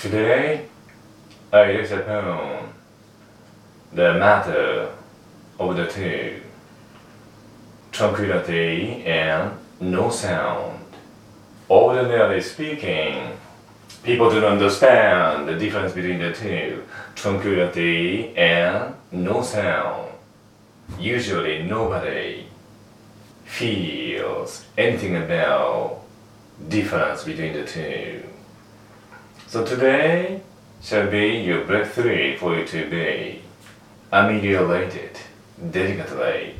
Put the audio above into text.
Today, I looked upon the matter of the two tranquility and no sound. Ordinarily speaking, people don't understand the difference between the two tranquility and no sound. Usually, nobody feels anything about difference between the two. So today shall be your breakthrough for you to be. Ameliorated delicately